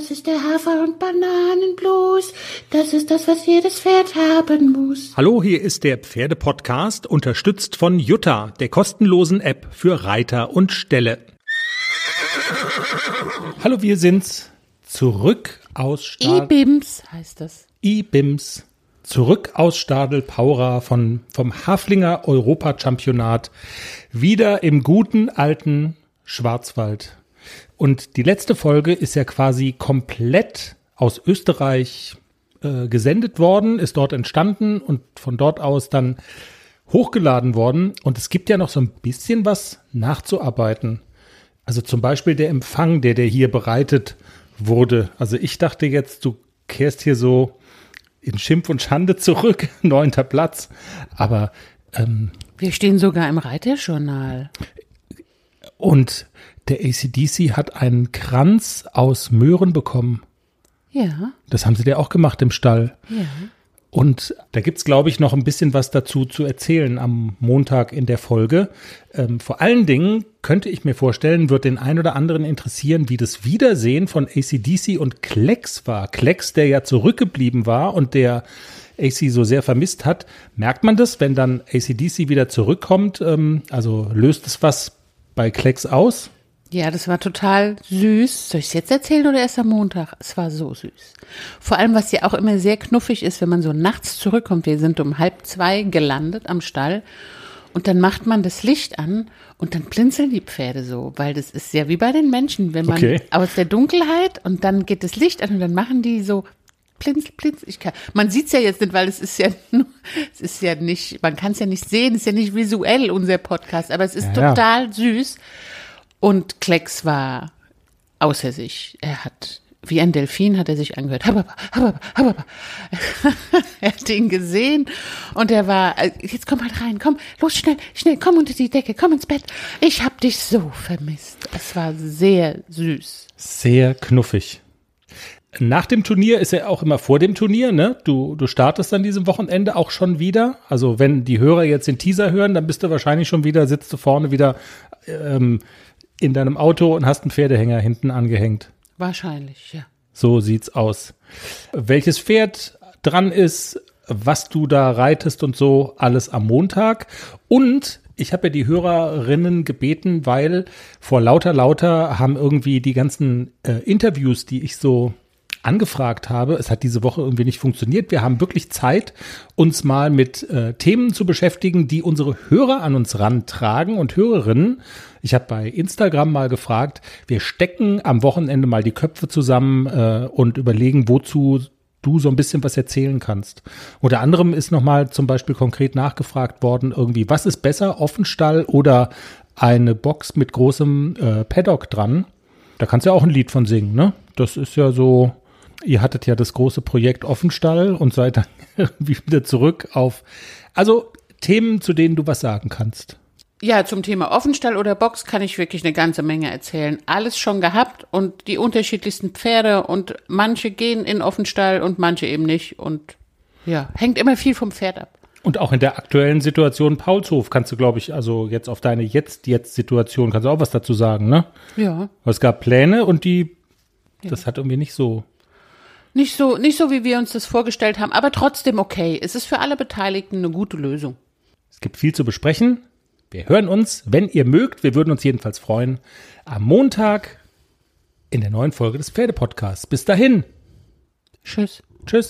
Das ist der Hafer- und Bananenblues. Das ist das, was jedes Pferd haben muss. Hallo, hier ist der Pferdepodcast, unterstützt von Jutta, der kostenlosen App für Reiter und Ställe. Hallo, wir sind's. Zurück aus Stadel. E-Bims heißt das. E-Bims. Zurück aus Stadel Paura von, vom Haflinger Europachampionat. Wieder im guten alten Schwarzwald. Und die letzte Folge ist ja quasi komplett aus Österreich äh, gesendet worden, ist dort entstanden und von dort aus dann hochgeladen worden. Und es gibt ja noch so ein bisschen was nachzuarbeiten. Also zum Beispiel der Empfang, der der hier bereitet wurde. Also ich dachte jetzt, du kehrst hier so in Schimpf und Schande zurück, neunter Platz. Aber ähm, Wir stehen sogar im Reiterjournal. Und der ACDC hat einen Kranz aus Möhren bekommen. Ja, Das haben sie dir auch gemacht im Stall. ja. Und da gibt's, glaube ich, noch ein bisschen was dazu zu erzählen am Montag in der Folge. Ähm, vor allen Dingen könnte ich mir vorstellen, wird den ein oder anderen interessieren, wie das Wiedersehen von ACDC und Klecks war. Klecks, der ja zurückgeblieben war und der AC so sehr vermisst hat. Merkt man das, wenn dann ACDC wieder zurückkommt? Ähm, also löst es was bei Klecks aus? Ja, das war total süß. Soll ich es jetzt erzählen oder erst am Montag? Es war so süß. Vor allem, was ja auch immer sehr knuffig ist, wenn man so nachts zurückkommt. Wir sind um halb zwei gelandet am Stall und dann macht man das Licht an und dann blinzeln die Pferde so, weil das ist ja wie bei den Menschen, wenn man Okay. aus der Dunkelheit und dann geht das Licht an und dann machen die so blinzel, blinzel. Ich kann, man sieht's ja jetzt nicht, weil es ist ja es ist ja nicht, man kann es ja nicht sehen, es ist ja nicht visuell unser Podcast, aber es ist Ja, ja. total süß. Und Klecks war außer sich. Er hat, wie ein Delfin hat er sich angehört. Hababa, hababa, hababa. er hat ihn gesehen und er war, äh, jetzt komm halt rein, komm, los, schnell, schnell, komm unter die Decke, komm ins Bett. Ich hab dich so vermisst. Es war sehr süß. Sehr knuffig. Nach dem Turnier ist er auch immer vor dem Turnier, ne? Du, du startest dann diesem Wochenende auch schon wieder. Also wenn die Hörer jetzt den Teaser hören, dann bist du wahrscheinlich schon wieder, sitzt du vorne wieder ähm, in deinem Auto und hast einen Pferdehänger hinten angehängt. Wahrscheinlich, ja. So sieht's aus. Welches Pferd dran ist, was du da reitest und so, alles am Montag. Und ich habe ja die Hörerinnen gebeten, weil vor lauter lauter haben irgendwie die ganzen äh, Interviews, die ich so angefragt habe. Es hat diese Woche irgendwie nicht funktioniert. Wir haben wirklich Zeit, uns mal mit äh, Themen zu beschäftigen, die unsere Hörer an uns rantragen und Hörerinnen. Ich habe bei Instagram mal gefragt, wir stecken am Wochenende mal die Köpfe zusammen äh, und überlegen, wozu du so ein bisschen was erzählen kannst. Unter anderem ist nochmal zum Beispiel konkret nachgefragt worden, irgendwie, was ist besser, Offenstall oder eine Box mit großem äh, Paddock dran? Da kannst du ja auch ein Lied von singen, ne? Das ist ja so, ihr hattet ja das große Projekt Offenstall und seid dann irgendwie wieder zurück auf, also Themen, zu denen du was sagen kannst. Ja, zum Thema Offenstall oder Box kann ich wirklich eine ganze Menge erzählen. Alles schon gehabt und die unterschiedlichsten Pferde und manche gehen in Offenstall und manche eben nicht und ja, hängt immer viel vom Pferd ab. Und auch in der aktuellen Situation Paulshof kannst du, glaube ich, also jetzt auf deine Jetzt-Jetzt-Situation kannst du auch was dazu sagen, ne? Ja. Es gab Pläne und die, das hat irgendwie nicht so. Nicht so, nicht so, wie wir uns das vorgestellt haben, aber trotzdem okay. Es ist für alle Beteiligten eine gute Lösung. Es gibt viel zu besprechen. Wir hören uns, wenn ihr mögt. Wir würden uns jedenfalls freuen. Am Montag in der neuen Folge des Pferdepodcasts. Bis dahin. Tschüss. Tschüss.